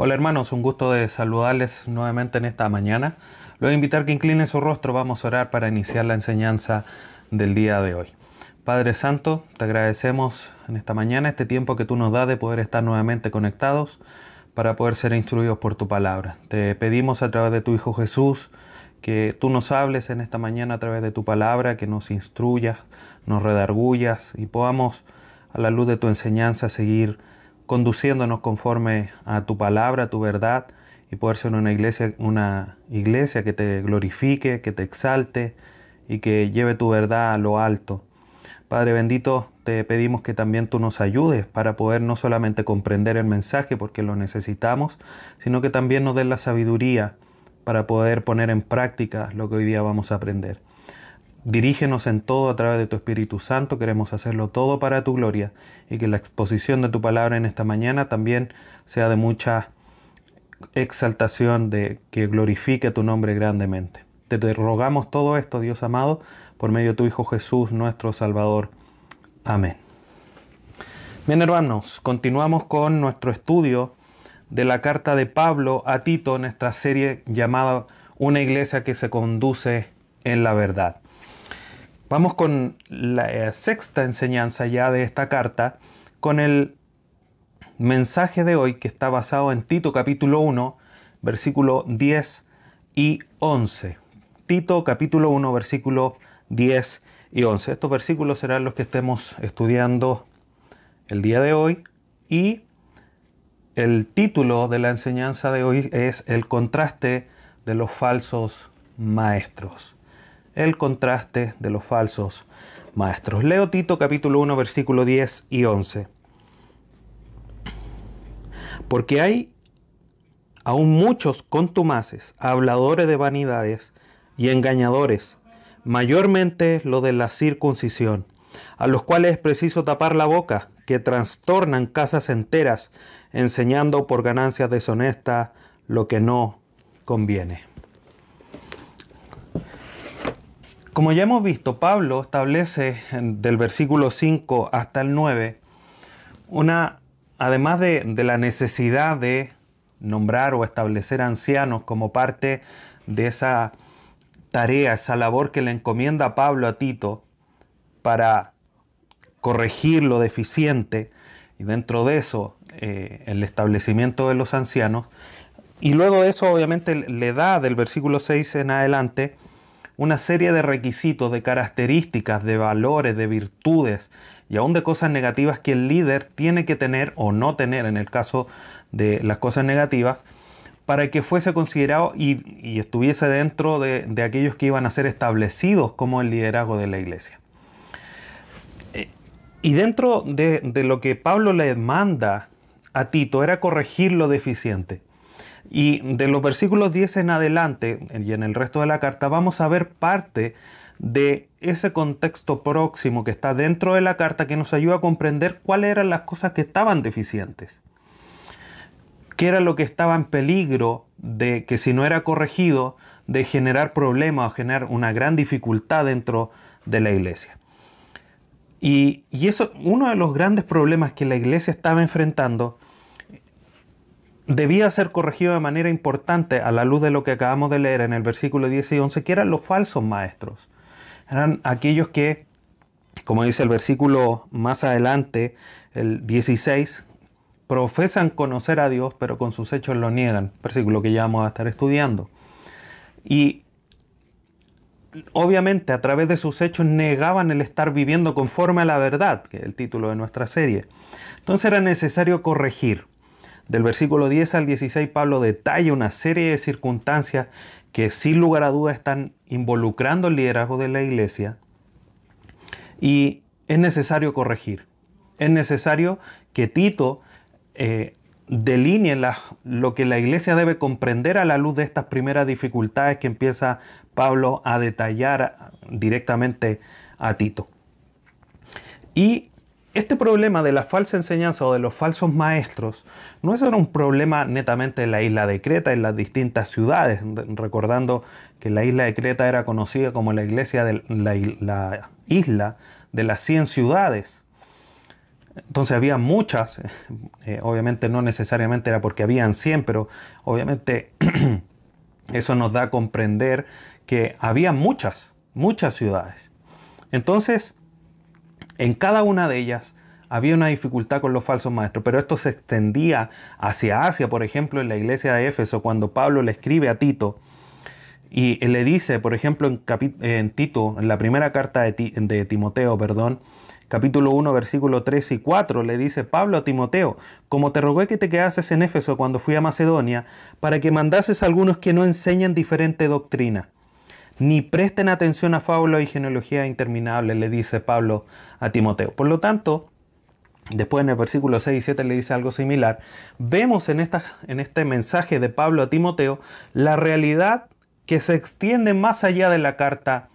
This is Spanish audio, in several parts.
Hola hermanos, un gusto de saludarles nuevamente en esta mañana. Los voy a invitar que inclinen su rostro, vamos a orar para iniciar la enseñanza del día de hoy. Padre Santo, te agradecemos en esta mañana este tiempo que tú nos das de poder estar nuevamente conectados para poder ser instruidos por tu palabra. Te pedimos a través de tu Hijo Jesús que tú nos hables en esta mañana a través de tu palabra, que nos instruyas, nos redargullas y podamos a la luz de tu enseñanza seguir conduciéndonos conforme a tu palabra, a tu verdad, y poder ser una iglesia, una iglesia que te glorifique, que te exalte y que lleve tu verdad a lo alto. Padre bendito, te pedimos que también tú nos ayudes para poder no solamente comprender el mensaje porque lo necesitamos, sino que también nos des la sabiduría para poder poner en práctica lo que hoy día vamos a aprender. Dirígenos en todo a través de tu Espíritu Santo, queremos hacerlo todo para tu gloria y que la exposición de tu palabra en esta mañana también sea de mucha exaltación, de que glorifique tu nombre grandemente. Te, rogamos todo esto, Dios amado, por medio de tu Hijo Jesús, nuestro Salvador. Amén. Bien, hermanos, continuamos con nuestro estudio de la carta de Pablo a Tito, nuestra serie llamada Una iglesia que se conduce en la verdad. Vamos con la eh, sexta enseñanza ya de esta carta, con el mensaje de hoy que está basado en Tito capítulo 1, versículo 10 y 11. Tito capítulo 1, versículo 10 y 11. Estos versículos serán los que estemos estudiando el día de hoy y el título de la enseñanza de hoy es El contraste de los falsos maestros el contraste de los falsos maestros. Leo Tito capítulo 1 versículo 10 y 11. Porque hay aún muchos contumaces, habladores de vanidades y engañadores, mayormente lo de la circuncisión, a los cuales es preciso tapar la boca, que trastornan casas enteras, enseñando por ganancias deshonestas lo que no conviene. Como ya hemos visto, Pablo establece del versículo 5 hasta el 9 una, además de, la necesidad de nombrar o establecer ancianos como parte de esa tarea, esa labor que le encomienda Pablo a Tito para corregir lo deficiente y dentro de eso eh, el establecimiento de los ancianos. Y luego de eso obviamente le da del versículo 6 en adelante una serie de requisitos, de características, de valores, de virtudes y aún de cosas negativas que el líder tiene que tener o no tener en el caso de las cosas negativas para que fuese considerado y, estuviese dentro de, aquellos que iban a ser establecidos como el liderazgo de la iglesia. Eh, y dentro de, de lo que Pablo le manda a Tito era corregir lo deficiente. Y de los versículos 10 en adelante y en el resto de la carta vamos a ver parte de ese contexto próximo que está dentro de la carta que nos ayuda a comprender cuáles eran las cosas que estaban deficientes. Qué era lo que estaba en peligro de que si no era corregido, de generar problemas o generar una gran dificultad dentro de la iglesia. Y, y eso, uno de los grandes problemas que la iglesia estaba enfrentando debía ser corregido de manera importante a la luz de lo que acabamos de leer en el versículo 10 y 11, que eran los falsos maestros. Eran aquellos que, como dice el versículo más adelante, el 16, profesan conocer a Dios, pero con sus hechos lo niegan. Versículo que ya vamos a estar estudiando. Y obviamente a través de sus hechos negaban el estar viviendo conforme a la verdad, que es el título de nuestra serie. Entonces era necesario corregir. Del versículo 10 al 16 Pablo detalla una serie de circunstancias que sin lugar a dudas están involucrando el liderazgo de la iglesia y es necesario corregir. Es necesario que Tito eh, delinee lo que la iglesia debe comprender a la luz de estas primeras dificultades que empieza Pablo a detallar directamente a Tito. Y este problema de la falsa enseñanza o de los falsos maestros no es un problema netamente de la isla de Creta, en las distintas ciudades, recordando que la isla de Creta era conocida como la iglesia de la, isla de las 100 ciudades. Entonces había muchas, eh, obviamente no necesariamente era porque habían 100, pero obviamente eso nos da a comprender que había muchas, muchas ciudades. Entonces, en cada una de ellas había una dificultad con los falsos maestros, pero esto se extendía hacia Asia, por ejemplo, en la iglesia de Éfeso, cuando Pablo le escribe a Tito y le dice, por ejemplo, en, Tito, en la primera carta de, Timoteo, perdón, capítulo 1, versículo 3 y 4, le dice Pablo a Timoteo, como te rogué que te quedases en Éfeso cuando fui a Macedonia, para que mandases a algunos que no enseñan diferente doctrina, ni presten atención a fábulas y genealogías interminables, le dice Pablo a Timoteo. Por lo tanto, Después en el versículo 6 y 7 le dice algo similar. Vemos en, esta, en este mensaje de Pablo a Timoteo la realidad que se extiende más allá de la carta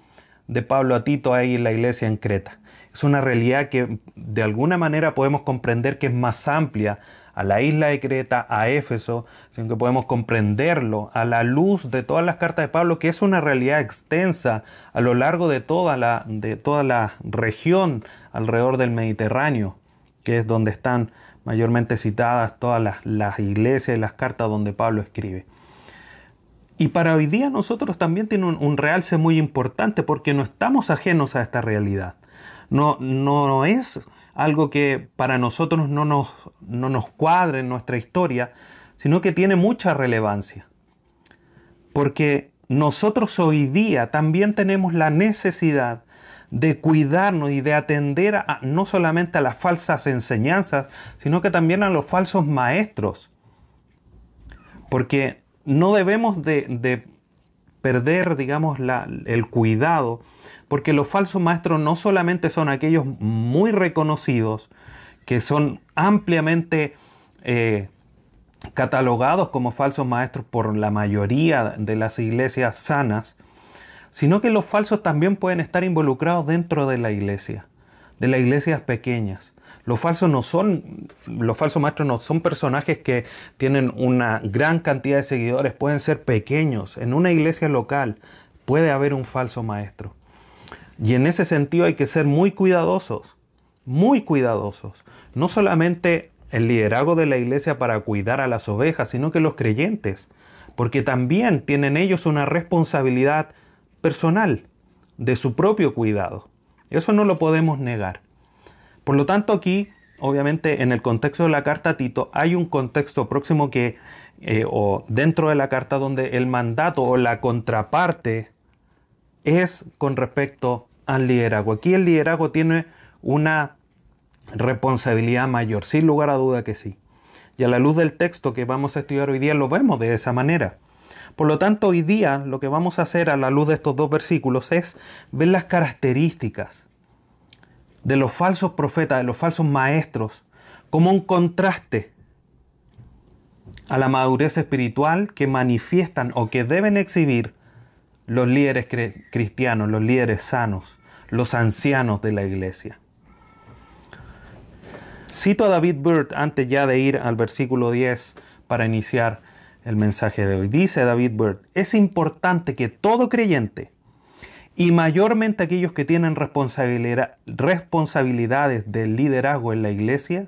de Pablo a Tito ahí en la iglesia en Creta es una realidad que de alguna manera podemos comprender que es más amplia a la isla de Creta, a Éfeso, sino que podemos comprenderlo a la luz de todas las cartas de Pablo, que es una realidad extensa a lo largo de toda la, de toda la región alrededor del Mediterráneo, que es donde están mayormente citadas todas las, iglesias y las cartas donde Pablo escribe. Y para hoy día nosotros también tiene un, un realce muy importante porque no estamos ajenos a esta realidad no, no es algo que para nosotros no nos, no nos cuadre en nuestra historia, sino que tiene mucha relevancia. Porque nosotros hoy día también tenemos la necesidad de cuidarnos y de atender a, no solamente a las falsas enseñanzas, sino que también a los falsos maestros. Porque no debemos de, de perder, digamos, el cuidado porque los falsos maestros no solamente son aquellos muy reconocidos, que son ampliamente eh, catalogados como falsos maestros por la mayoría de las iglesias sanas, sino que los falsos también pueden estar involucrados dentro de la iglesia, de las iglesias pequeñas. Los falsos no son, los falsos maestros no son personajes que tienen una gran cantidad de seguidores, pueden ser pequeños. En una iglesia local puede haber un falso maestro. Y en ese sentido hay que ser muy cuidadosos, muy cuidadosos. No solamente el liderazgo de la iglesia para cuidar a las ovejas, sino que los creyentes, porque también tienen ellos una responsabilidad personal de su propio cuidado. Eso no lo podemos negar. Por lo tanto, aquí, obviamente, en el contexto de la carta Tito, hay un contexto próximo que, eh, o dentro de la carta, donde el mandato o la contraparte es con respecto al liderazgo. Aquí el liderazgo tiene una responsabilidad mayor, sin lugar a duda que sí. Y a la luz del texto que vamos a estudiar hoy día lo vemos de esa manera. Por lo tanto, hoy día lo que vamos a hacer a la luz de estos dos versículos es ver las características de los falsos profetas, de los falsos maestros, como un contraste a la madurez espiritual que manifiestan o que deben exhibir los líderes cristianos, los líderes sanos, los ancianos de la iglesia. Cito a David Bird antes ya de ir al versículo 10 para iniciar el mensaje de hoy. Dice David Bird, es importante que todo creyente, y mayormente aquellos que tienen responsabilidad, responsabilidades del liderazgo en la iglesia,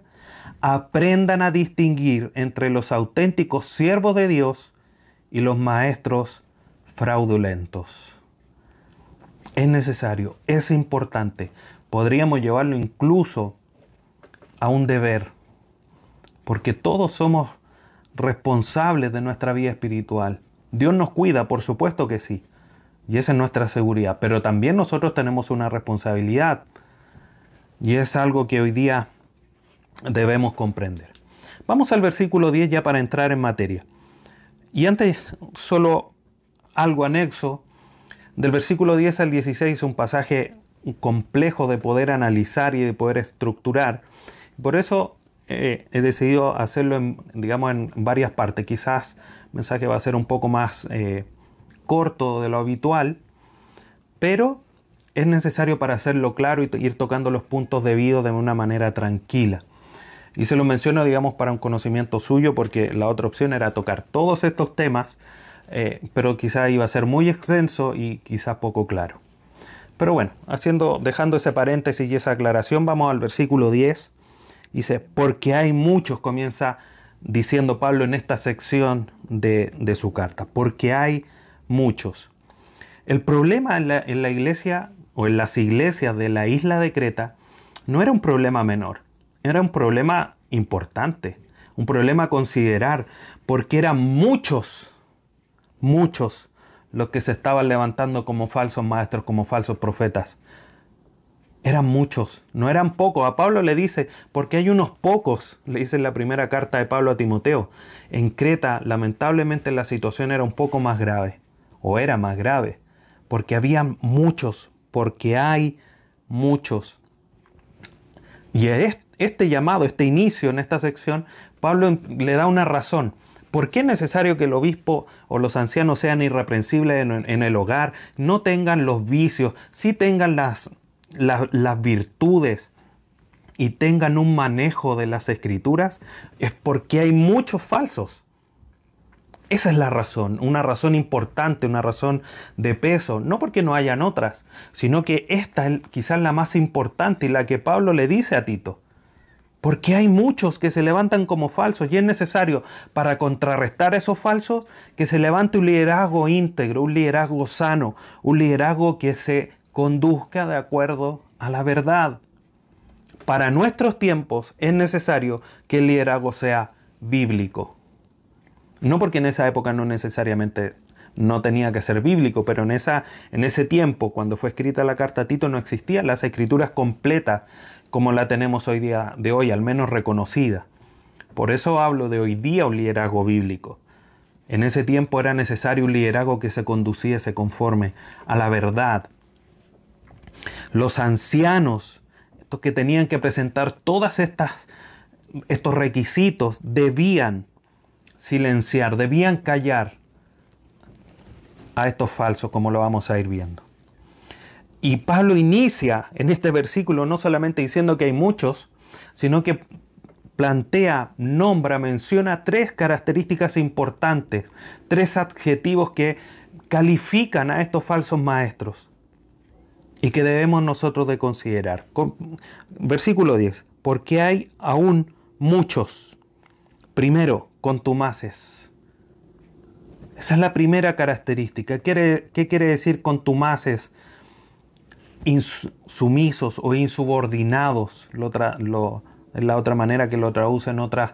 aprendan a distinguir entre los auténticos siervos de Dios y los maestros fraudulentos. Es necesario, es importante. Podríamos llevarlo incluso a un deber, porque todos somos responsables de nuestra vida espiritual. Dios nos cuida, por supuesto que sí, y esa es nuestra seguridad, pero también nosotros tenemos una responsabilidad, y es algo que hoy día debemos comprender. Vamos al versículo 10 ya para entrar en materia. Y antes solo algo anexo. Del versículo 10 al 16 es un pasaje complejo de poder analizar y de poder estructurar. Por eso eh, he decidido hacerlo en, digamos, en varias partes. Quizás el mensaje va a ser un poco más eh, corto de lo habitual, pero es necesario para hacerlo claro y ir tocando los puntos debidos de una manera tranquila. Y se lo menciono, digamos, para un conocimiento suyo, porque la otra opción era tocar todos estos temas eh, pero quizá iba a ser muy extenso y quizá poco claro. Pero bueno, dejando ese paréntesis y esa aclaración, vamos al versículo 10 Dice, porque hay muchos, comienza diciendo Pablo en esta sección de, su carta, porque hay muchos. El problema en la iglesia o en las iglesias de la isla de Creta no era un problema menor, era un problema importante, un problema a considerar, porque eran muchos, muchos los que se estaban levantando como falsos maestros, como falsos profetas. Eran muchos, no eran pocos. A Pablo le dice, porque hay unos pocos, le dice en la primera carta de Pablo a Timoteo. En Creta, lamentablemente, la situación era un poco más grave, o era más grave, porque había muchos, porque hay muchos. Y este llamado, este inicio en esta sección, Pablo le da una razón. ¿Por qué es necesario que el obispo o los ancianos sean irreprensibles en, el hogar, no tengan los vicios, sí tengan las, las virtudes y tengan un manejo de las escrituras? Es porque hay muchos falsos. Esa es la razón, una razón importante, una razón de peso, no porque no hayan otras, sino que esta es quizás la más importante y la que Pablo le dice a Tito. Porque hay muchos que se levantan como falsos y es necesario para contrarrestar esos falsos que se levante un liderazgo íntegro, un liderazgo sano, un liderazgo que se conduzca de acuerdo a la verdad. Para nuestros tiempos es necesario que el liderazgo sea bíblico. No porque en esa época no necesariamente no tenía que ser bíblico, pero en, esa, en ese tiempo, cuando fue escrita la carta a Tito, no existían las escrituras completas como la tenemos hoy día de hoy, al menos reconocida. Por eso hablo de hoy día un liderazgo bíblico. En ese tiempo era necesario un liderazgo que se conduciese conforme a la verdad. Los ancianos, estos que tenían que presentar todas estos requisitos, debían silenciar, debían callar a estos falsos, como lo vamos a ir viendo. Y Pablo inicia en este versículo no solamente diciendo que hay muchos, sino que plantea, nombra, menciona tres características importantes, tres adjetivos que califican a estos falsos maestros y que debemos nosotros de considerar. Versículo 10, porque hay aún muchos. Primero, contumaces. Esa es la primera característica. ¿Qué quiere, decir contumaces? Insumisos o insubordinados, lo, es la otra manera que lo traducen otras,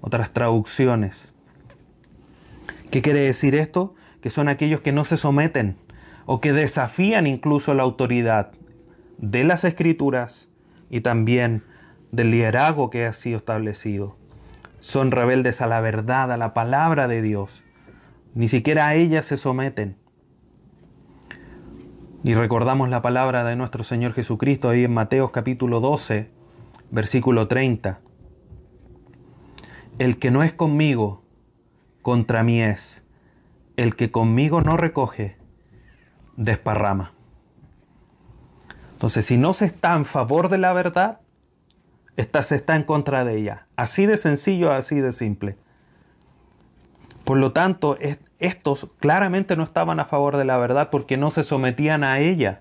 otras traducciones. ¿Qué quiere decir esto? Que son aquellos que no se someten o que desafían incluso la autoridad de las escrituras y también del liderazgo que ha sido establecido. Son rebeldes a la verdad, a la palabra de Dios. Ni siquiera a ellas se someten. Y recordamos la palabra de nuestro Señor Jesucristo ahí en Mateo capítulo 12, versículo 30. El que no es conmigo, contra mí es. El que conmigo no recoge, desparrama. Entonces, si no se está en favor de la verdad, esta se está en contra de ella. Así de sencillo, así de simple. Por lo tanto, estos claramente no estaban a favor de la verdad porque no se sometían a ella.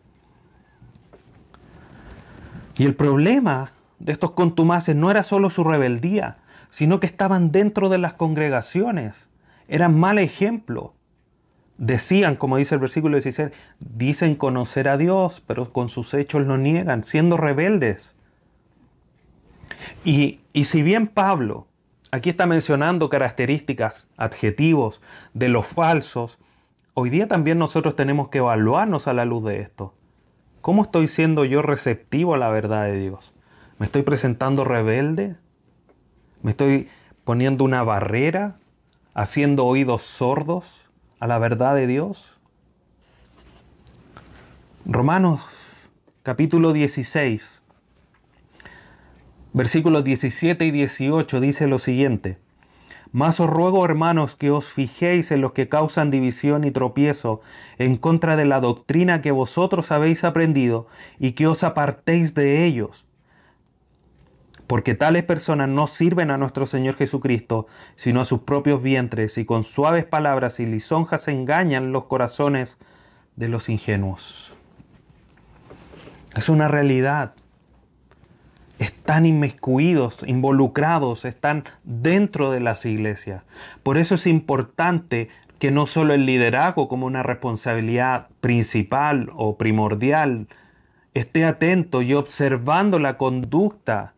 Y el problema de estos contumaces no era solo su rebeldía, sino que estaban dentro de las congregaciones. Eran mal ejemplo. Decían, como dice el versículo 16, dicen conocer a Dios, pero con sus hechos lo niegan, siendo rebeldes. Y, y si bien Pablo Aquí está mencionando características, adjetivos de los falsos. Hoy día también nosotros tenemos que evaluarnos a la luz de esto. ¿Cómo estoy siendo yo receptivo a la verdad de Dios? ¿Me estoy presentando rebelde? ¿Me estoy poniendo una barrera? ¿Haciendo oídos sordos a la verdad de Dios? Romanos capítulo 16, Versículos 17 y 18 dice lo siguiente. Mas os ruego, hermanos, que os fijéis en los que causan división y tropiezo en contra de la doctrina que vosotros habéis aprendido y que os apartéis de ellos. Porque tales personas no sirven a nuestro Señor Jesucristo, sino a sus propios vientres, y con suaves palabras y lisonjas engañan los corazones de los ingenuos. Es una realidad están inmiscuidos, involucrados, están dentro de las iglesias. Por eso es importante que no solo el liderazgo como una responsabilidad principal o primordial esté atento y observando la conducta,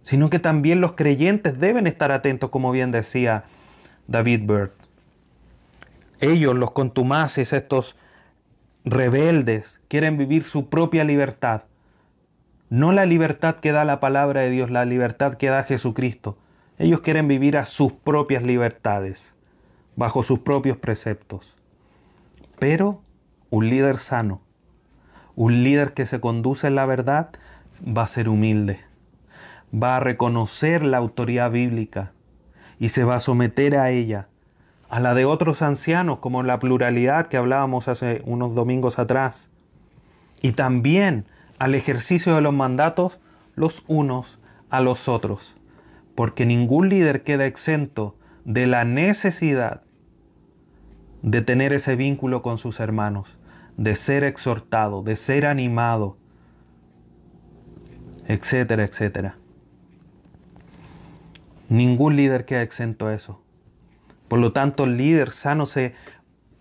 sino que también los creyentes deben estar atentos, como bien decía David Bird. Ellos, los contumaces, estos rebeldes, quieren vivir su propia libertad no la libertad que da la palabra de Dios, la libertad que da Jesucristo. Ellos quieren vivir a sus propias libertades, bajo sus propios preceptos. Pero un líder sano, un líder que se conduce en la verdad, va a ser humilde, va a reconocer la autoridad bíblica y se va a someter a ella, a la de otros ancianos, como la pluralidad que hablábamos hace unos domingos atrás. Y también al ejercicio de los mandatos los unos a los otros, porque ningún líder queda exento de la necesidad de tener ese vínculo con sus hermanos, de ser exhortado, de ser animado, etcétera, etcétera. Ningún líder queda exento a eso. Por lo tanto, el líder sano se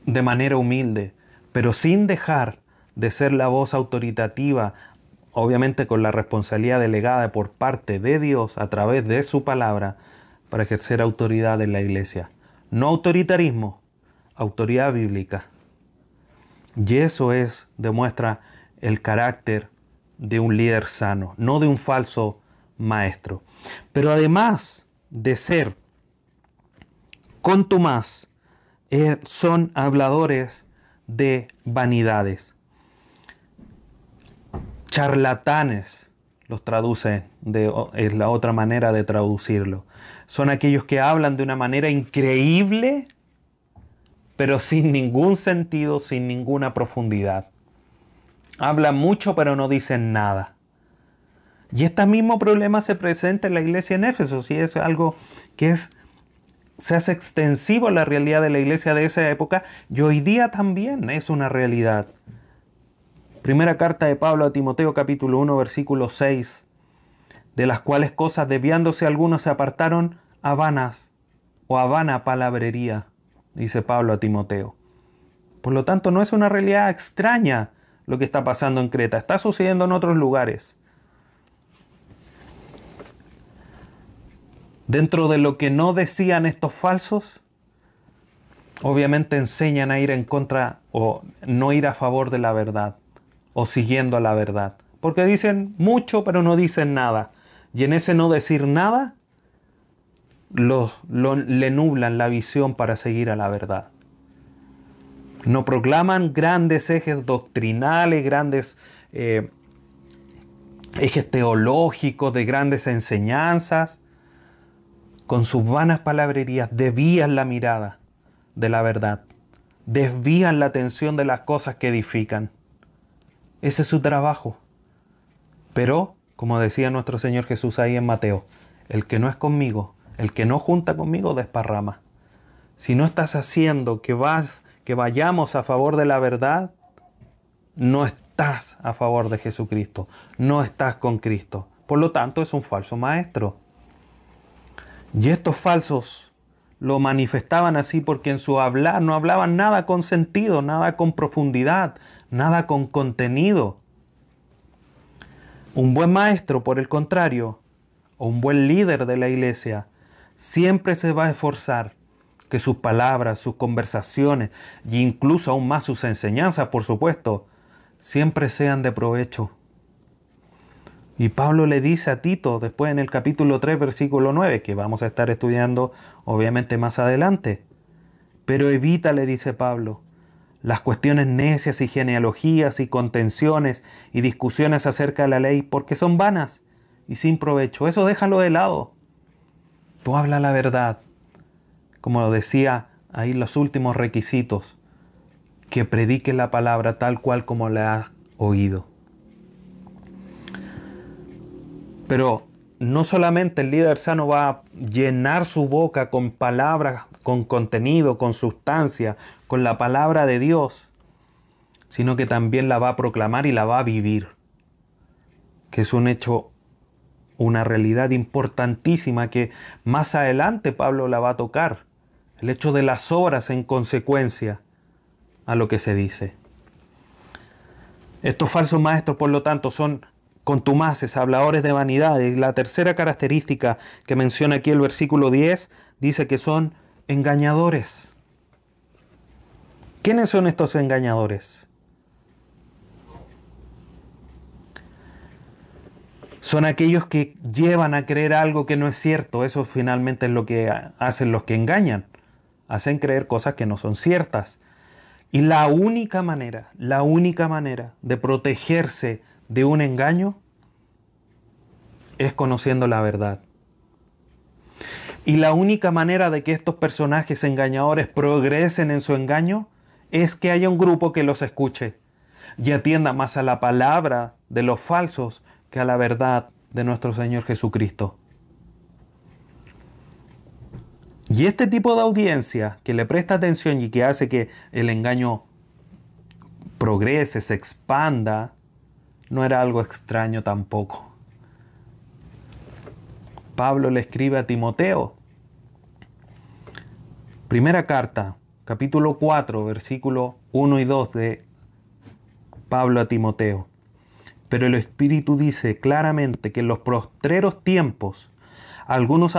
de manera humilde, pero sin dejar de ser la voz autoritativa obviamente con la responsabilidad delegada por parte de Dios a través de su palabra para ejercer autoridad en la iglesia. No autoritarismo, autoridad bíblica. Y eso es, demuestra el carácter de un líder sano, no de un falso maestro. Pero además de ser contumaz, eh, son habladores de vanidades charlatanes, los traduce, es la otra manera de traducirlo. Son aquellos que hablan de una manera increíble, pero sin ningún sentido, sin ninguna profundidad. Hablan mucho, pero no dicen nada. Y este mismo problema se presenta en la iglesia en Éfeso, y es algo que es, se hace extensivo la realidad de la iglesia de esa época, y hoy día también es una realidad. Primera carta de Pablo a Timoteo capítulo 1 versículo 6, de las cuales cosas desviándose algunos se apartaron a vanas o a vana palabrería, dice Pablo a Timoteo. Por lo tanto, no es una realidad extraña lo que está pasando en Creta, está sucediendo en otros lugares. Dentro de lo que no decían estos falsos, obviamente enseñan a ir en contra o no ir a favor de la verdad o siguiendo la verdad. Porque dicen mucho pero no dicen nada. Y en ese no decir nada, le nublan la visión para seguir a la verdad. No proclaman grandes ejes doctrinales, grandes eh, ejes teológicos, de grandes enseñanzas. Con sus vanas palabrerías desvían la mirada de la verdad, desvían la atención de las cosas que edifican. Ese es su trabajo. Pero, como decía nuestro Señor Jesús ahí en Mateo, el que no es conmigo, el que no junta conmigo, desparrama. Si no estás haciendo que, vas, que vayamos a favor de la verdad, no estás a favor de Jesucristo, no estás con Cristo. Por lo tanto, es un falso maestro. Y estos falsos lo manifestaban así porque en su hablar no hablaban nada con sentido, nada con profundidad, nada con contenido. Un buen maestro, por el contrario, o un buen líder de la iglesia, siempre se va a esforzar que sus palabras, sus conversaciones e incluso aún más sus enseñanzas, por supuesto, siempre sean de provecho. Y Pablo le dice a Tito, después en el capítulo 3, versículo 9, que vamos a estar estudiando obviamente más adelante, pero evita, le dice Pablo, las cuestiones necias y genealogías y contenciones y discusiones acerca de la ley porque son vanas y sin provecho. Eso déjalo de lado. Tú habla la verdad. Como lo decía ahí los últimos requisitos, que predique la palabra tal cual como la ha oído. Pero no solamente el líder sano va a llenar su boca con palabras, con contenido, con sustancia, con la palabra de Dios, sino que también la va a proclamar y la va a vivir, que es un hecho una realidad importantísima que más adelante Pablo la va a tocar. El hecho de las obras en consecuencia a lo que se dice. Estos falsos maestros, por lo tanto, son contumaces, habladores de vanidad. Y la tercera característica que menciona aquí el versículo 10 dice que son engañadores. ¿Quiénes son estos engañadores? Son aquellos que llevan a creer algo que no es cierto. Eso finalmente es lo que hacen los que engañan. Hacen creer cosas que no son ciertas. Y la única manera, la única manera de protegerse de un engaño es conociendo la verdad. Y la única manera de que estos personajes engañadores progresen en su engaño es que haya un grupo que los escuche y atienda más a la palabra de los falsos que a la verdad de nuestro Señor Jesucristo. Y este tipo de audiencia que le presta atención y que hace que el engaño progrese, se expanda, no era algo extraño tampoco. Pablo le escribe a Timoteo. Primera carta, capítulo 4, versículo 1 y 2 de Pablo a Timoteo. Pero el Espíritu dice claramente que en los postreros tiempos algunos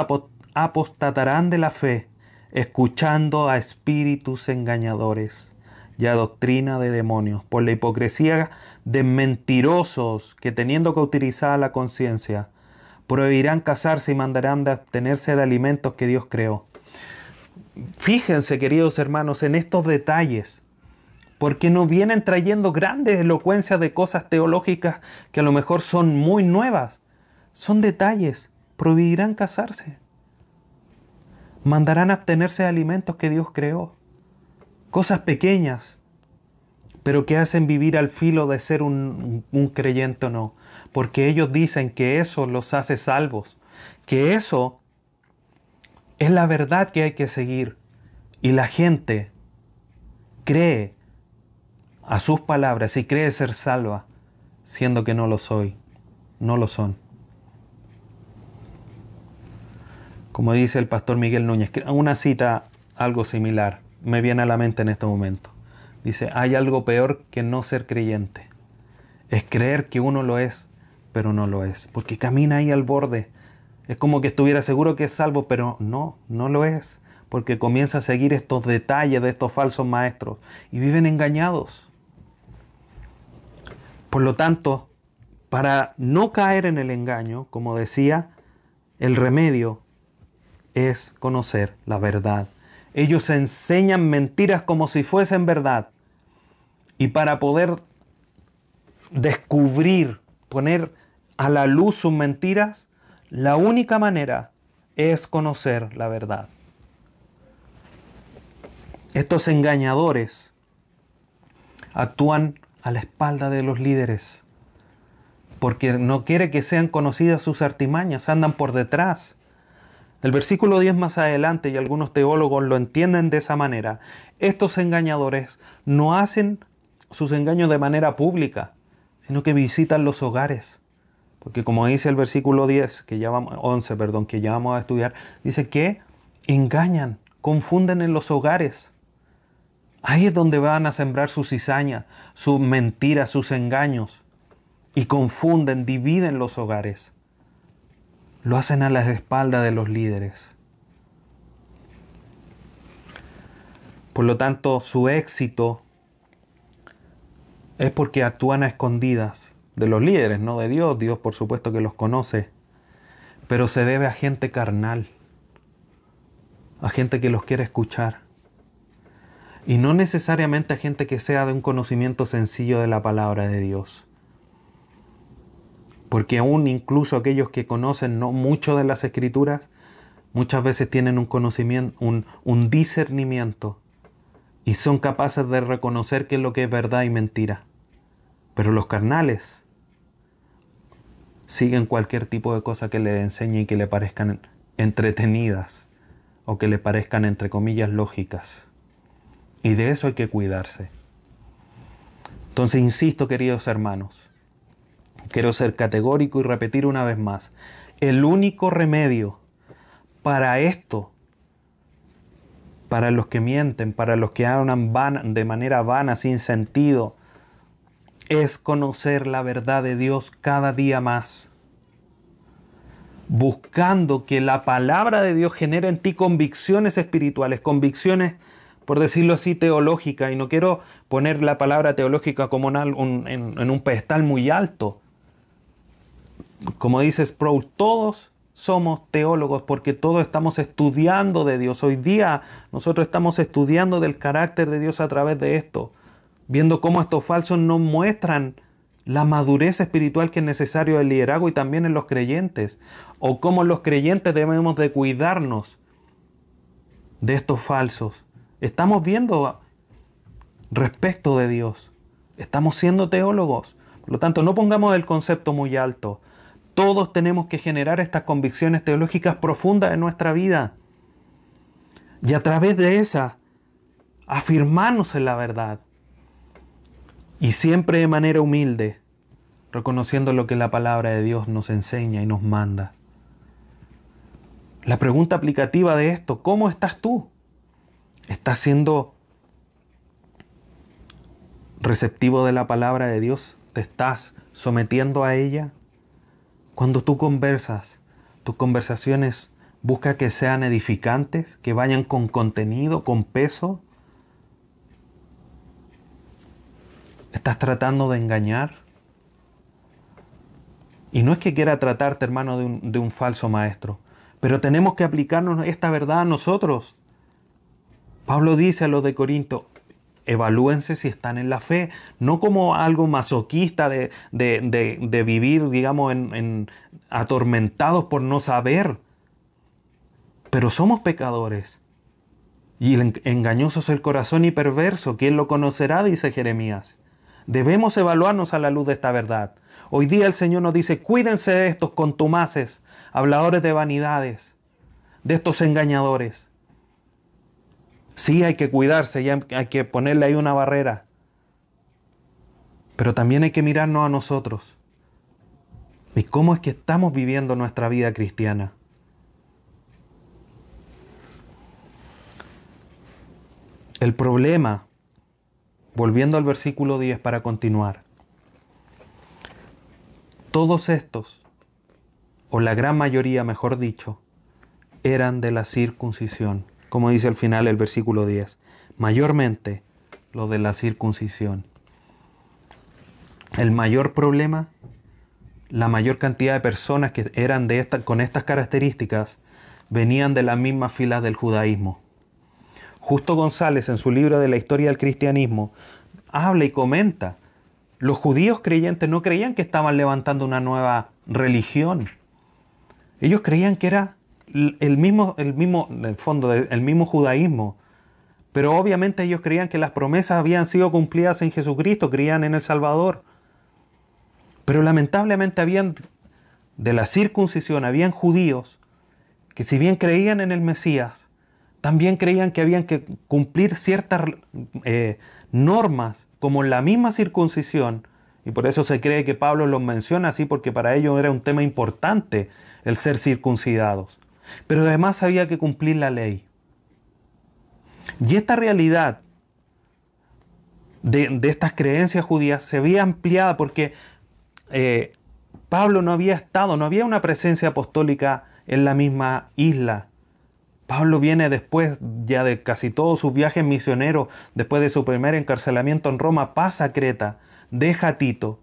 apostatarán de la fe, escuchando a espíritus engañadores y a doctrina de demonios, por la hipocresía de mentirosos que teniendo que utilizar la conciencia, prohibirán casarse y mandarán de abstenerse de alimentos que Dios creó. Fíjense, queridos hermanos, en estos detalles, porque nos vienen trayendo grandes elocuencias de cosas teológicas que a lo mejor son muy nuevas. Son detalles, prohibirán casarse mandarán abstenerse de alimentos que Dios creó. Cosas pequeñas, pero que hacen vivir al filo de ser un, creyente o no. Porque ellos dicen que eso los hace salvos, que eso es la verdad que hay que seguir. Y la gente cree a sus palabras y cree ser salva, siendo que no lo soy, no lo son. como dice el pastor Miguel Núñez, una cita algo similar me viene a la mente en este momento. Dice, hay algo peor que no ser creyente. Es creer que uno lo es, pero no lo es, porque camina ahí al borde. Es como que estuviera seguro que es salvo, pero no, no lo es, porque comienza a seguir estos detalles de estos falsos maestros y viven engañados. Por lo tanto, para no caer en el engaño, como decía, el remedio es conocer la verdad. Ellos enseñan mentiras como si fuesen verdad. Y para poder descubrir, poner a la luz sus mentiras, la única manera es conocer la verdad. Estos engañadores actúan a la espalda de los líderes porque no quiere que sean conocidas sus artimañas, andan por detrás el versículo 10 más adelante, y algunos teólogos lo entienden de esa manera, estos engañadores no hacen sus engaños de manera pública, sino que visitan los hogares. Porque como dice el versículo 10, que ya vamos, 11, perdón, que ya vamos a estudiar, dice que engañan, confunden en los hogares. Ahí es donde van a sembrar su cizaña, sus mentiras, sus engaños. Y confunden, dividen los hogares lo hacen a las espaldas de los líderes. Por lo tanto, su éxito es porque actúan a escondidas de los líderes, no de Dios. Dios por supuesto que los conoce, pero se debe a gente carnal, a gente que los quiere escuchar. Y no necesariamente a gente que sea de un conocimiento sencillo de la palabra de Dios porque aún incluso aquellos que conocen no mucho de las escrituras, muchas veces tienen un conocimiento, un, un discernimiento y son capaces de reconocer qué es lo que es verdad y mentira. Pero los carnales siguen cualquier tipo de cosa que le enseñe y que le parezcan entretenidas o que le parezcan entre comillas lógicas. Y de eso hay que cuidarse. Entonces, insisto, queridos hermanos, Quiero ser categórico y repetir una vez más. el único remedio para esto, para los que mienten, para los que hablan de manera vana, sin sentido, es conocer la verdad de Dios cada día más. Buscando que la palabra de Dios genere en ti convicciones espirituales, convicciones, por decirlo así, teológicas. Y no quiero poner la palabra teológica como en un, en un pedestal muy alto. Como dice Sproul, todos somos teólogos porque todos estamos estudiando de Dios. Hoy día nosotros estamos estudiando del carácter de Dios a través de esto viendo cómo estos falsos no muestran la madurez espiritual que es necesario del liderazgo y también en los creyentes, o cómo los creyentes debemos de cuidarnos de estos falsos. Estamos viendo respecto de Dios, estamos siendo teólogos, por lo tanto no pongamos el concepto muy alto. Todos tenemos que generar estas convicciones teológicas profundas en nuestra vida. Y a través de esa, afirmarnos en la verdad. Y siempre de manera humilde, reconociendo lo que la palabra de Dios nos enseña y nos manda. La pregunta aplicativa de esto, ¿cómo estás tú? ¿Estás siendo receptivo de la palabra de Dios? ¿Te estás sometiendo a ella? Cuando tú conversas, tus conversaciones busca que sean edificantes, que vayan con contenido, con peso, ¿Estás tratando de engañar? Y no es que quiera tratarte, hermano, de un, de un falso maestro, pero tenemos que aplicarnos esta verdad a nosotros. Pablo dice a los de Corinto, evalúense si están en la fe, no como algo masoquista de, de, vivir, digamos, en, atormentados por no saber. Pero somos pecadores. Y engañoso es el corazón y perverso, ¿quién lo conocerá? dice Jeremías. Debemos evaluarnos a la luz de esta verdad. Hoy día el Señor nos dice, cuídense de estos contumaces, habladores de vanidades, de estos engañadores. Sí hay que cuidarse y hay que ponerle ahí una barrera. Pero también hay que mirarnos a nosotros. ¿Y cómo es que estamos viviendo nuestra vida cristiana? El problema Volviendo al versículo 10 para continuar. Todos estos, o la gran mayoría mejor dicho, eran de la circuncisión, como dice al final el versículo 10, mayormente lo de la circuncisión. El mayor problema, la mayor cantidad de personas que eran de esta, con estas características, venían de la misma fila del judaísmo. Justo González en su libro de la historia del cristianismo habla y comenta, los judíos creyentes no creían que estaban levantando una nueva religión. Ellos creían que era el mismo, el mismo, en el fondo, el mismo judaísmo. Pero obviamente ellos creían que las promesas habían sido cumplidas en Jesucristo, creían en el Salvador. Pero lamentablemente habían, de la circuncisión, habían judíos que si bien creían en el Mesías, también creían que habían que cumplir ciertas eh, normas, como la misma circuncisión, y por eso se cree que Pablo los menciona así, porque para ellos era un tema importante el ser circuncidados. Pero además había que cumplir la ley. Y esta realidad de, estas creencias judías se había ampliada porque eh, Pablo no había estado, no había una presencia apostólica en la misma isla Pablo viene después ya de casi todos sus viajes misioneros, después de su primer encarcelamiento en Roma, pasa a Creta, deja a Tito.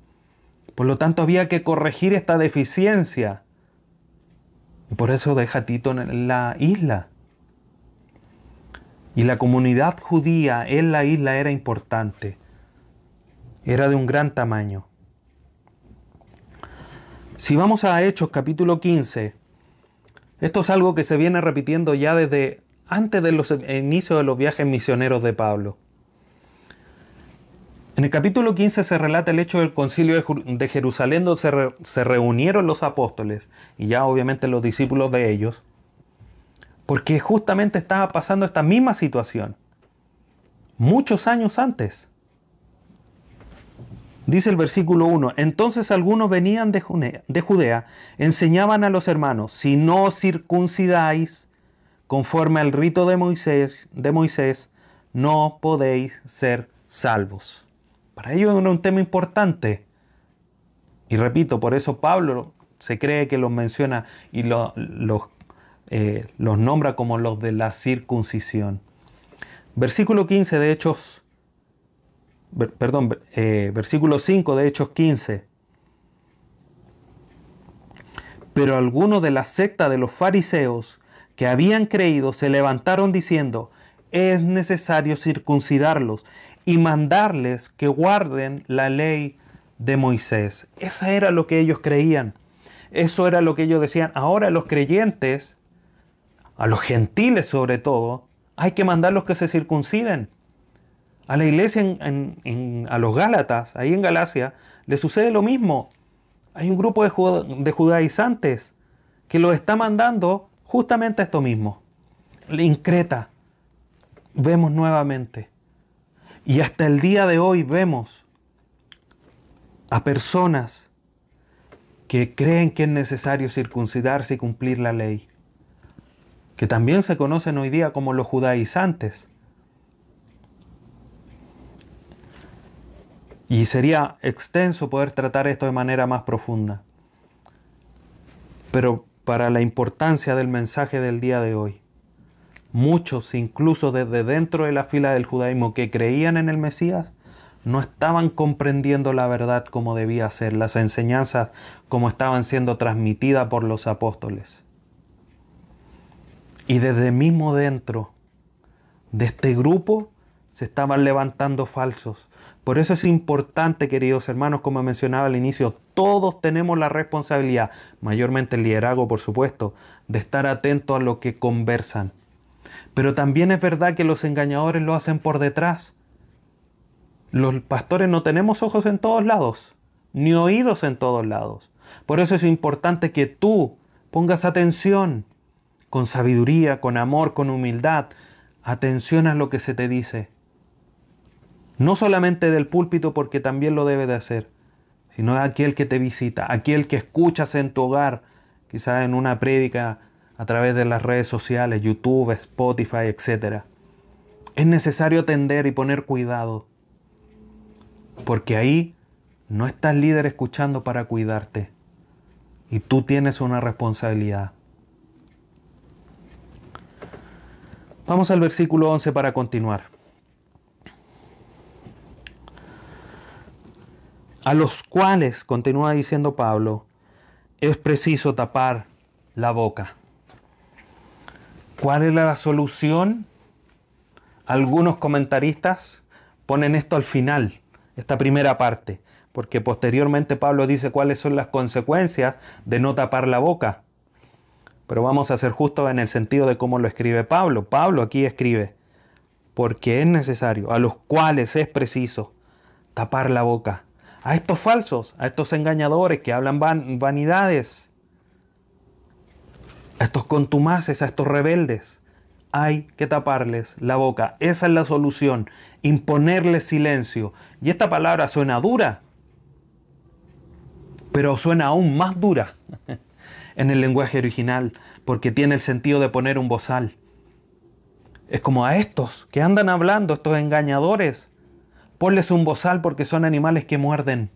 Por lo tanto había que corregir esta deficiencia. Y por eso deja a Tito en la isla. Y la comunidad judía en la isla era importante. Era de un gran tamaño. Si vamos a Hechos capítulo 15, esto es algo que se viene repitiendo ya desde antes de los inicios de los viajes misioneros de Pablo. En el capítulo 15 se relata el hecho del concilio de Jerusalén donde se, reunieron los apóstoles y ya obviamente los discípulos de ellos, porque justamente estaba pasando esta misma situación, muchos años antes. Dice el versículo 1, entonces algunos venían de Judea, enseñaban a los hermanos, si no circuncidáis conforme al rito de Moisés, de Moisés, no podéis ser salvos. Para ellos era un tema importante. Y repito, por eso Pablo se cree que los menciona y eh, los nombra como los de la circuncisión. Versículo 15 de Hechos perdón, eh, versículo 5 de Hechos 15. Pero algunos de la secta de los fariseos que habían creído se levantaron diciendo, es necesario circuncidarlos y mandarles que guarden la ley de Moisés. Eso era lo que ellos creían. Eso era lo que ellos decían. Ahora los creyentes, a los gentiles sobre todo, hay que mandarlos que se circunciden. A la iglesia, a los Gálatas, ahí en Galacia, le sucede lo mismo. Hay un grupo de, judaizantes que lo está mandando justamente a esto mismo. En Creta vemos nuevamente. Y hasta el día de hoy vemos a personas que creen que es necesario circuncidarse y cumplir la ley, que también se conocen hoy día como los judaizantes. Y sería extenso poder tratar esto de manera más profunda. Pero para la importancia del mensaje del día de hoy, muchos, incluso desde dentro de la fila del judaísmo que creían en el Mesías, no estaban comprendiendo la verdad como debía ser, las enseñanzas como estaban siendo transmitidas por los apóstoles. Y desde mismo dentro de este grupo se estaban levantando falsos. Por eso es importante, queridos hermanos, como mencionaba al inicio, todos tenemos la responsabilidad, mayormente el liderazgo, por supuesto, de estar atentos a lo que conversan. Pero también es verdad que los engañadores lo hacen por detrás. Los pastores no tenemos ojos en todos lados, ni oídos en todos lados. Por eso es importante que tú pongas atención, con sabiduría, con amor, con humildad, atención a lo que se te dice no solamente del púlpito porque también lo debe de hacer, sino aquel que te visita, aquel que escuchas en tu hogar, quizás en una prédica a través de las redes sociales, YouTube, Spotify, etc. Es necesario atender y poner cuidado, porque ahí no está el líder escuchando para cuidarte y tú tienes una responsabilidad. Vamos al versículo 11 para continuar. A los cuales, continúa diciendo Pablo, es preciso tapar la boca. ¿Cuál es la solución? Algunos comentaristas ponen esto al final, esta primera parte, porque posteriormente Pablo dice cuáles son las consecuencias de no tapar la boca. Pero vamos a ser justos en el sentido de cómo lo escribe Pablo. Pablo aquí escribe, porque es necesario, a los cuales es preciso tapar la boca a estos falsos, a estos engañadores que hablan vanidades, a estos contumaces, a estos rebeldes. Hay que taparles la boca. Esa es la solución. Imponerles silencio. Y esta palabra suena dura, pero suena aún más dura en el lenguaje original, porque tiene el sentido de poner un bozal. Es como a estos que andan hablando, estos engañadores, Ponles un bozal porque son animales que muerden.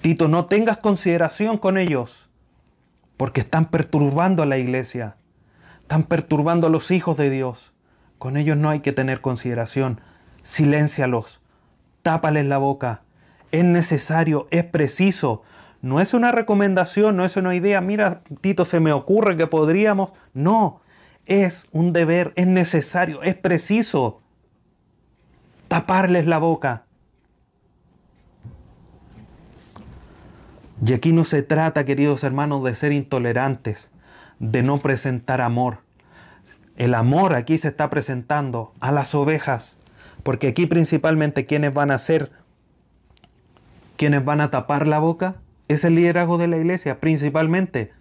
Tito, no tengas consideración con ellos, porque están perturbando a la iglesia, están perturbando a los hijos de Dios. Con ellos no hay que tener consideración. Siléncialos, tápales la boca. Es necesario, es preciso. No es una recomendación, no es una idea. Mira, Tito, se me ocurre que podríamos. No, es un deber, es necesario, es preciso taparles la boca. Y aquí no se trata, queridos hermanos, de ser intolerantes, de no presentar amor. El amor aquí se está presentando a las ovejas, porque aquí principalmente quienes van a ser, quienes van a tapar la boca, es el liderazgo de la iglesia, principalmente.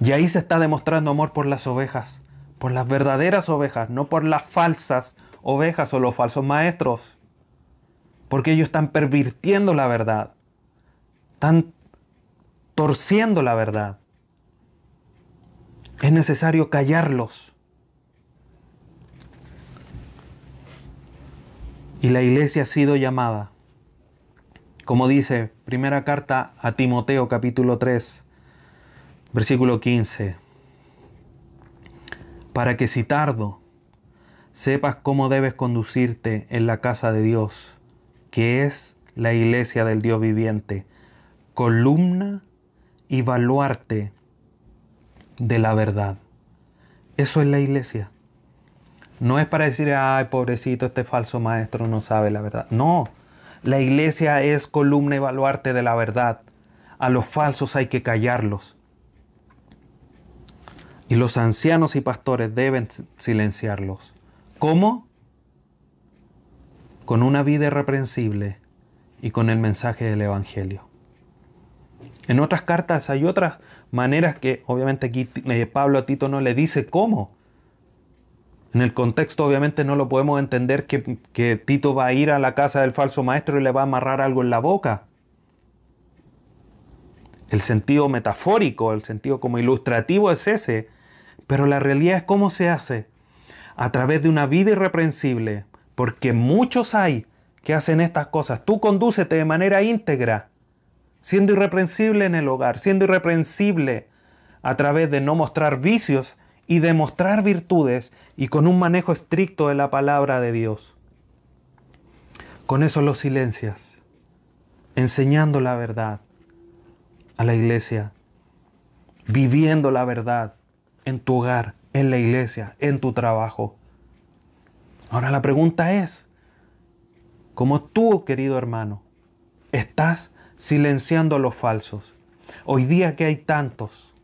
Y ahí se está demostrando amor por las ovejas, por las verdaderas ovejas, no por las falsas ovejas o los falsos maestros. porque ellos están pervirtiendo la verdad, están torciendo la verdad. Es necesario callarlos. Y la iglesia ha sido llamada, como dice primera carta a Timoteo capítulo 3, versículo 15, para que si tardo, sepas cómo debes conducirte en la casa de Dios, que es la iglesia del Dios viviente, columna y baluarte de la verdad. Eso es la iglesia. No es para decir, ay, pobrecito, este falso maestro no sabe la verdad. No, la iglesia es columna y baluarte de la verdad. A los falsos hay que callarlos. Y los ancianos y pastores deben silenciarlos. ¿Cómo? Con una vida irreprensible y con el mensaje del Evangelio. En otras cartas hay otras maneras que obviamente aquí eh, Pablo a Tito no le dice cómo. En el contexto obviamente no lo podemos entender que, que Tito va a ir a la casa del falso maestro y le va a amarrar algo en la boca. El sentido metafórico, el sentido como ilustrativo es ese, pero la realidad es cómo se hace. A través de una vida irreprensible, porque muchos hay que hacen estas cosas. Tú condúcete de manera íntegra siendo irreprensible en el hogar, siendo irreprensible a través de no mostrar vicios y de mostrar virtudes y con un manejo estricto de la palabra de Dios. Con eso lo silencias, enseñando la verdad a la iglesia, viviendo la verdad en tu hogar, en la iglesia, en tu trabajo. Ahora la pregunta es, ¿cómo tú, querido hermano, estás silenciando a los falsos. Hoy día que hay tantos,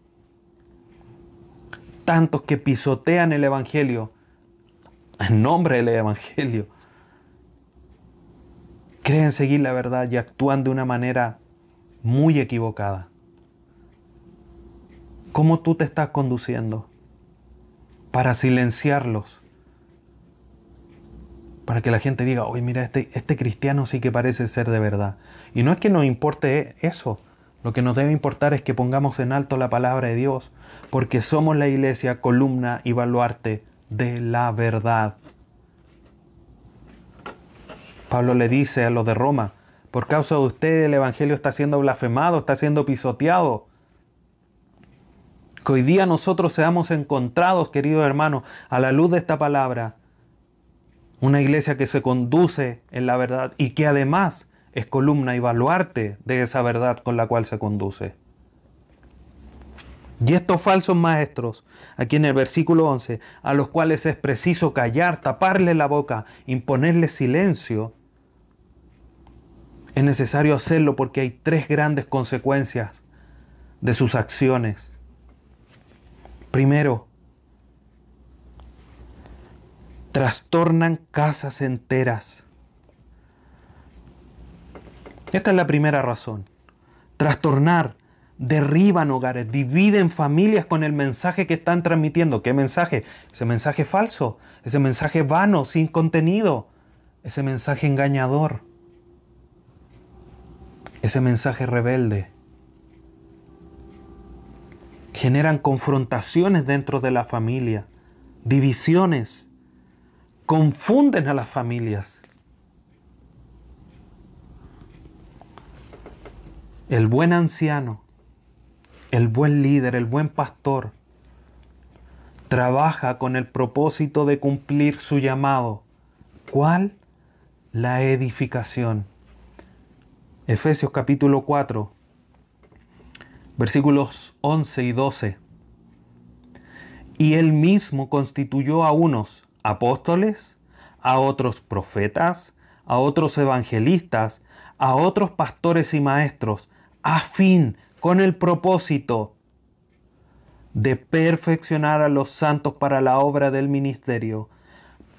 tantos que pisotean el Evangelio, en nombre del Evangelio, creen seguir la verdad y actúan de una manera muy equivocada. ¿Cómo tú te estás conduciendo para silenciarlos? para que la gente diga, oye, mira, este, este cristiano sí que parece ser de verdad. Y no es que nos importe eso, lo que nos debe importar es que pongamos en alto la palabra de Dios, porque somos la iglesia, columna y baluarte de la verdad. Pablo le dice a los de Roma, por causa de ustedes el Evangelio está siendo blasfemado, está siendo pisoteado. Que hoy día nosotros seamos encontrados, queridos hermanos, a la luz de esta palabra, una iglesia que se conduce en la verdad y que además es columna y baluarte de esa verdad con la cual se conduce. Y estos falsos maestros, aquí en el versículo 11, a los cuales es preciso callar, taparle la boca, imponerle silencio, es necesario hacerlo porque hay tres grandes consecuencias de sus acciones. Primero, trastornan casas enteras. Esta es la primera razón. Trastornar, derriban hogares, dividen familias con el mensaje que están transmitiendo. ¿Qué mensaje? Ese mensaje falso, ese mensaje vano, sin contenido, ese mensaje engañador, ese mensaje rebelde. Generan confrontaciones dentro de la familia, divisiones confunden a las familias. El buen anciano, el buen líder, el buen pastor, trabaja con el propósito de cumplir su llamado. ¿Cuál? La edificación. Efesios capítulo 4, versículos 11 y 12. Y él mismo constituyó a unos apóstoles, a otros profetas, a otros evangelistas, a otros pastores y maestros, a fin, con el propósito de perfeccionar a los santos para la obra del ministerio,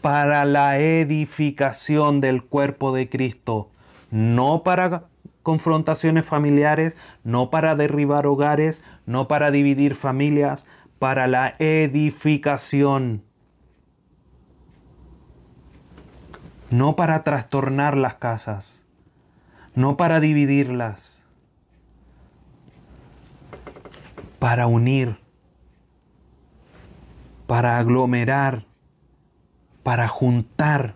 para la edificación del cuerpo de Cristo, no para confrontaciones familiares, no para derribar hogares, no para dividir familias, para la edificación no para trastornar las casas, no para dividirlas, para unir, para aglomerar, para juntar.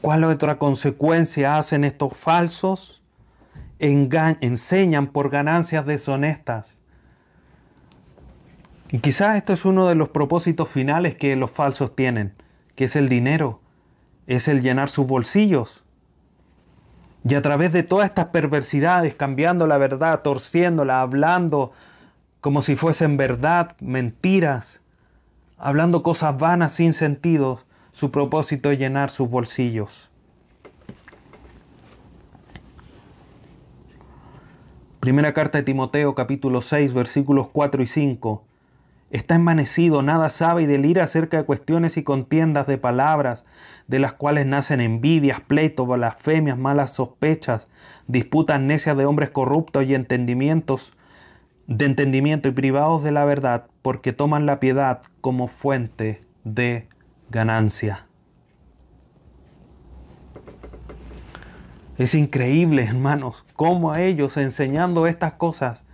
¿Cuál otra consecuencia hacen estos falsos? enseñan por ganancias deshonestas. Y quizás esto es uno de los propósitos finales que los falsos tienen, que es el dinero, es el llenar sus bolsillos. Y a través de todas estas perversidades, cambiando la verdad, torciéndola, hablando como si fuesen verdad, mentiras, hablando cosas vanas sin sentido, su propósito es llenar sus bolsillos. Primera carta de Timoteo capítulo 6 versículos 4 y 5. Está envanecido, nada sabe y delira acerca de cuestiones y contiendas de palabras, de las cuales nacen envidias, pleitos, blasfemias, malas sospechas, disputas necias de hombres corruptos y entendimientos, de entendimiento y privados de la verdad, porque toman la piedad como fuente de ganancia. Es increíble, hermanos, cómo a ellos enseñando estas cosas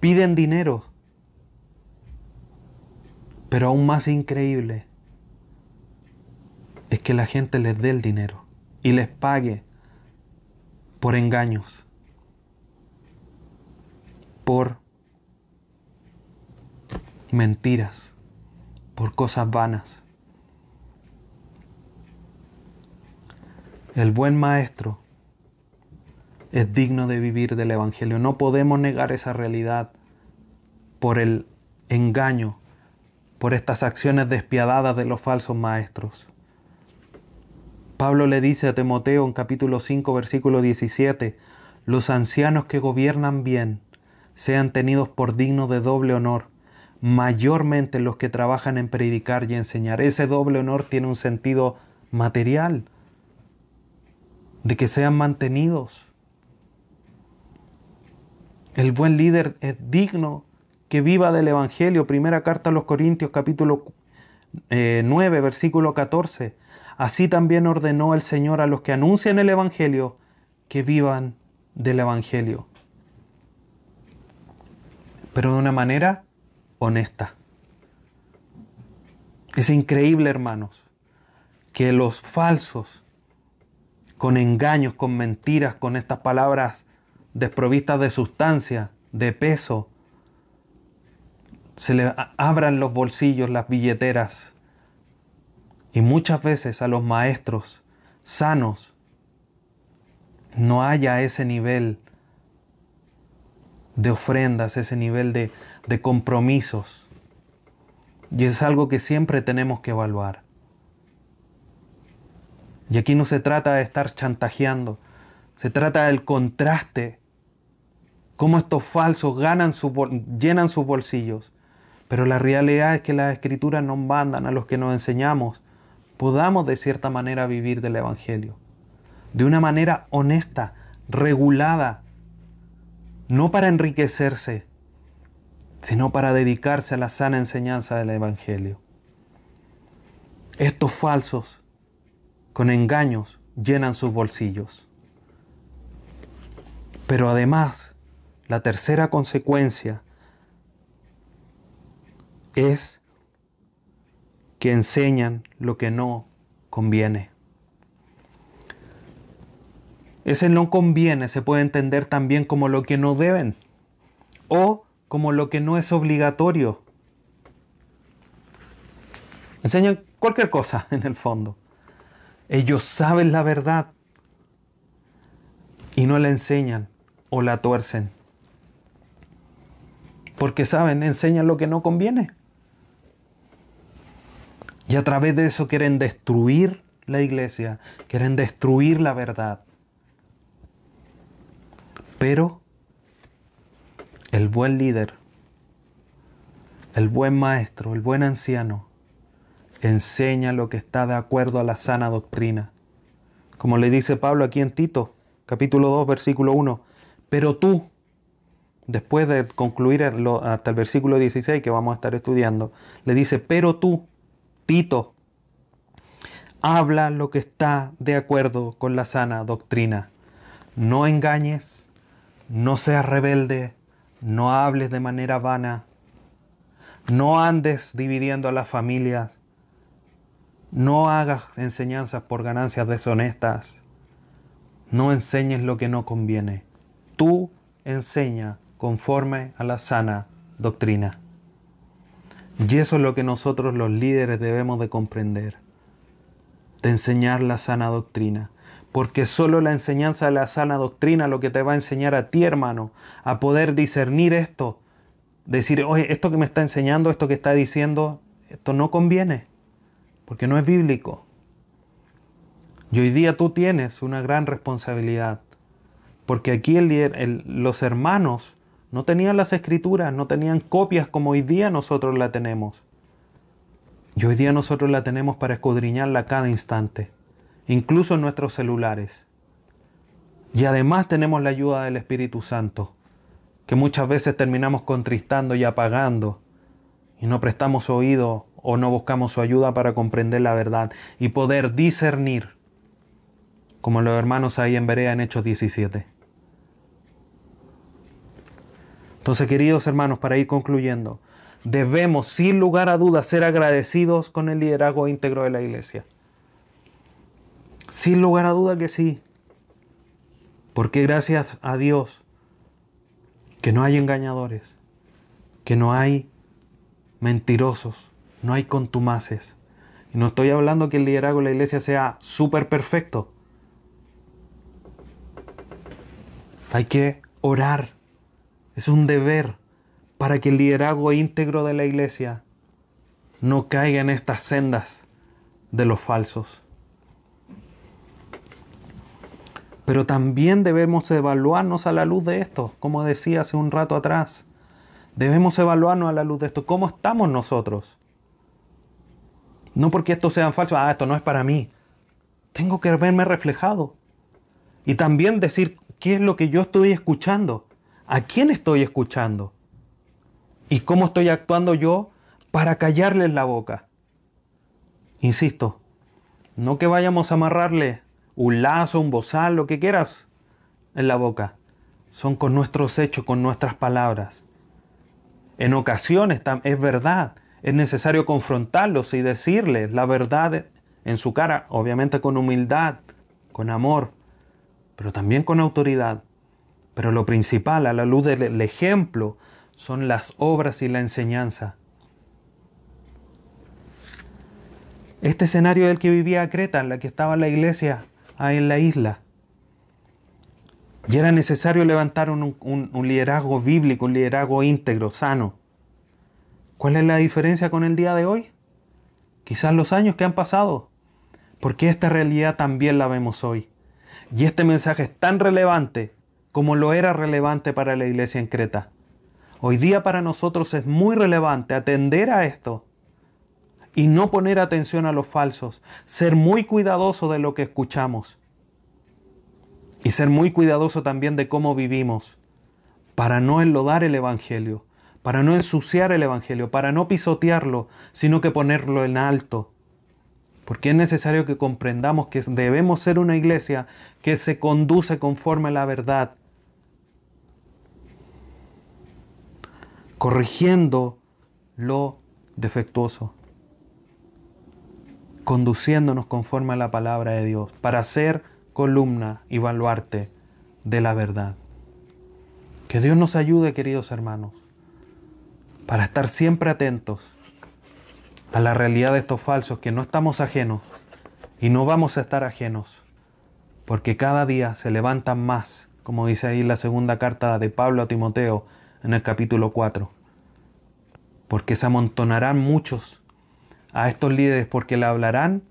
piden dinero pero aún más increíble es que la gente les dé el dinero y les pague por engaños, por mentiras, por cosas vanas. El buen maestro es digno de vivir del Evangelio. No podemos negar esa realidad por el engaño por estas acciones despiadadas de los falsos maestros. Pablo le dice a Timoteo en capítulo 5, versículo 17, los ancianos que gobiernan bien sean tenidos por dignos de doble honor, mayormente los que trabajan en predicar y enseñar. Ese doble honor tiene un sentido material, de que sean mantenidos. El buen líder es digno que viva del Evangelio. Primera carta a los Corintios capítulo 9, eh, versículo 14. Así también ordenó el Señor a los que anuncian el Evangelio que vivan del Evangelio. Pero de una manera honesta. Es increíble, hermanos, que los falsos, con engaños, con mentiras, con estas palabras desprovistas de sustancia, de peso, se le abran los bolsillos, las billeteras. Y muchas veces a los maestros sanos no haya ese nivel de ofrendas, ese nivel de, de compromisos. Y es algo que siempre tenemos que evaluar. Y aquí no se trata de estar chantajeando, se trata del contraste, cómo estos falsos ganan llenan sus bolsillos pero la realidad es que las escrituras nos mandan a los que nos enseñamos podamos de cierta manera vivir del Evangelio. De una manera honesta, regulada, no para enriquecerse, sino para dedicarse a la sana enseñanza del Evangelio. Estos falsos, con engaños, llenan sus bolsillos. Pero además, la tercera consecuencia es que enseñan lo que no conviene. Ese no conviene se puede entender también como lo que no deben o como lo que no es obligatorio. Enseñan cualquier cosa en el fondo. Ellos saben la verdad y no la enseñan o la tuercen. Porque saben, enseñan lo que no conviene. Y a través de eso quieren destruir la iglesia, quieren destruir la verdad. Pero el buen líder, el buen maestro, el buen anciano, enseña lo que está de acuerdo a la sana doctrina. Como le dice Pablo aquí en Tito, capítulo 2, versículo 1. Pero tú, después de concluir hasta el versículo 16 que vamos a estar estudiando, le dice, pero tú, Tito, habla lo que está de acuerdo con la sana doctrina. No engañes, no seas rebelde, no hables de manera vana, no andes dividiendo a las familias, no hagas enseñanzas por ganancias deshonestas, no enseñes lo que no conviene. Tú enseña conforme a la sana doctrina. Y eso es lo que nosotros los líderes debemos de comprender, de enseñar la sana doctrina. Porque solo la enseñanza de la sana doctrina lo que te va a enseñar a ti, hermano, a poder discernir esto. Decir, oye, esto que me está enseñando, esto que está diciendo, esto no conviene, porque no es bíblico. Y hoy día tú tienes una gran responsabilidad, porque aquí los hermanos no tenían las escrituras, no tenían copias como hoy día nosotros la tenemos. Y hoy día nosotros la tenemos para escudriñarla cada instante, incluso en nuestros celulares. Y además tenemos la ayuda del Espíritu Santo, que muchas veces terminamos contristando y apagando, y no prestamos oído o no buscamos su ayuda para comprender la verdad y poder discernir, como los hermanos ahí en Berea en Hechos 17. Entonces, queridos hermanos, para ir concluyendo, debemos sin lugar a dudas ser agradecidos con el liderazgo íntegro de la iglesia. Sin lugar a duda que sí. Porque gracias a Dios que no hay engañadores, que no hay mentirosos, no hay contumaces. Y no estoy hablando que el liderazgo de la iglesia sea súper perfecto. Hay que orar es un deber para que el liderazgo íntegro de la iglesia no caiga en estas sendas de los falsos. Pero también debemos evaluarnos a la luz de esto, como decía hace un rato atrás. Debemos evaluarnos a la luz de esto. ¿Cómo estamos nosotros? No porque esto sean falsos, ah, esto no es para mí. Tengo que verme reflejado. Y también decir qué es lo que yo estoy escuchando. ¿A quién estoy escuchando? ¿Y cómo estoy actuando yo para callarles la boca? Insisto, no que vayamos a amarrarle un lazo, un bozal, lo que quieras en la boca. Son con nuestros hechos, con nuestras palabras. En ocasiones es verdad, es necesario confrontarlos y decirles la verdad en su cara, obviamente con humildad, con amor, pero también con autoridad. Pero lo principal, a la luz del ejemplo, son las obras y la enseñanza. Este escenario del que vivía Creta, en la que estaba la iglesia ahí en la isla, y era necesario levantar un, un liderazgo bíblico, un liderazgo íntegro, sano. ¿Cuál es la diferencia con el día de hoy? Quizás los años que han pasado, porque esta realidad también la vemos hoy. Y este mensaje es tan relevante como lo era relevante para la iglesia en Creta. Hoy día para nosotros es muy relevante atender a esto y no poner atención a los falsos, ser muy cuidadoso de lo que escuchamos y ser muy cuidadoso también de cómo vivimos para no enlodar el Evangelio, para no ensuciar el Evangelio, para no pisotearlo, sino que ponerlo en alto. Porque es necesario que comprendamos que debemos ser una iglesia que se conduce conforme a la verdad, corrigiendo lo defectuoso, conduciéndonos conforme a la palabra de Dios, para ser columna y baluarte de la verdad. Que Dios nos ayude, queridos hermanos, para estar siempre atentos a la realidad de estos falsos, que no estamos ajenos y no vamos a estar ajenos, porque cada día se levantan más, como dice ahí la segunda carta de Pablo a Timoteo, en el capítulo 4. Porque se amontonarán muchos a estos líderes porque le hablarán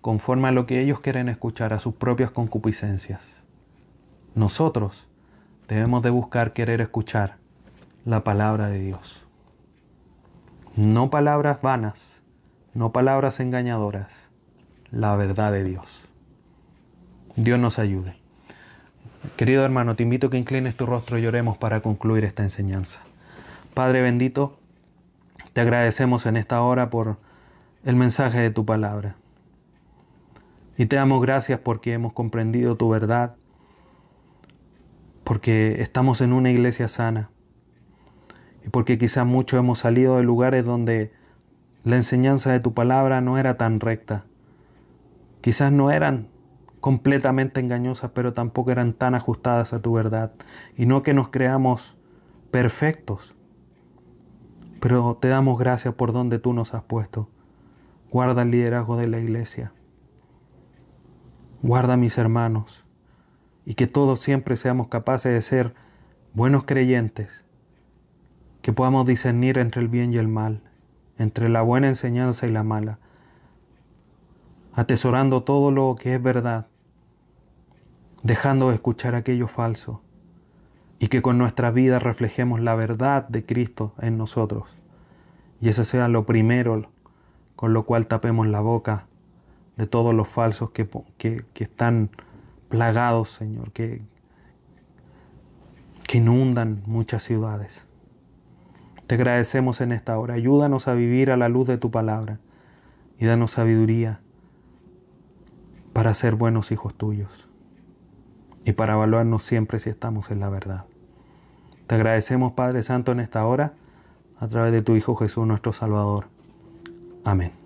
conforme a lo que ellos quieren escuchar, a sus propias concupiscencias. Nosotros debemos de buscar querer escuchar la palabra de Dios. No palabras vanas, no palabras engañadoras, la verdad de Dios. Dios nos ayude. Querido hermano, te invito a que inclines tu rostro y oremos para concluir esta enseñanza. Padre bendito, te agradecemos en esta hora por el mensaje de tu palabra. Y te damos gracias porque hemos comprendido tu verdad, porque estamos en una iglesia sana y porque quizás muchos hemos salido de lugares donde la enseñanza de tu palabra no era tan recta. Quizás no eran completamente engañosas, pero tampoco eran tan ajustadas a tu verdad. Y no que nos creamos perfectos, pero te damos gracias por donde tú nos has puesto. Guarda el liderazgo de la iglesia. Guarda mis hermanos. Y que todos siempre seamos capaces de ser buenos creyentes. Que podamos discernir entre el bien y el mal, entre la buena enseñanza y la mala. Atesorando todo lo que es verdad. Dejando de escuchar aquello falso y que con nuestra vida reflejemos la verdad de Cristo en nosotros. Y ese sea lo primero con lo cual tapemos la boca de todos los falsos que, que, están plagados, Señor, que, que inundan muchas ciudades. Te agradecemos en esta hora. Ayúdanos a vivir a la luz de tu palabra y danos sabiduría para ser buenos hijos tuyos y para evaluarnos siempre si estamos en la verdad. Te agradecemos Padre Santo en esta hora, a través de tu Hijo Jesús nuestro Salvador. Amén.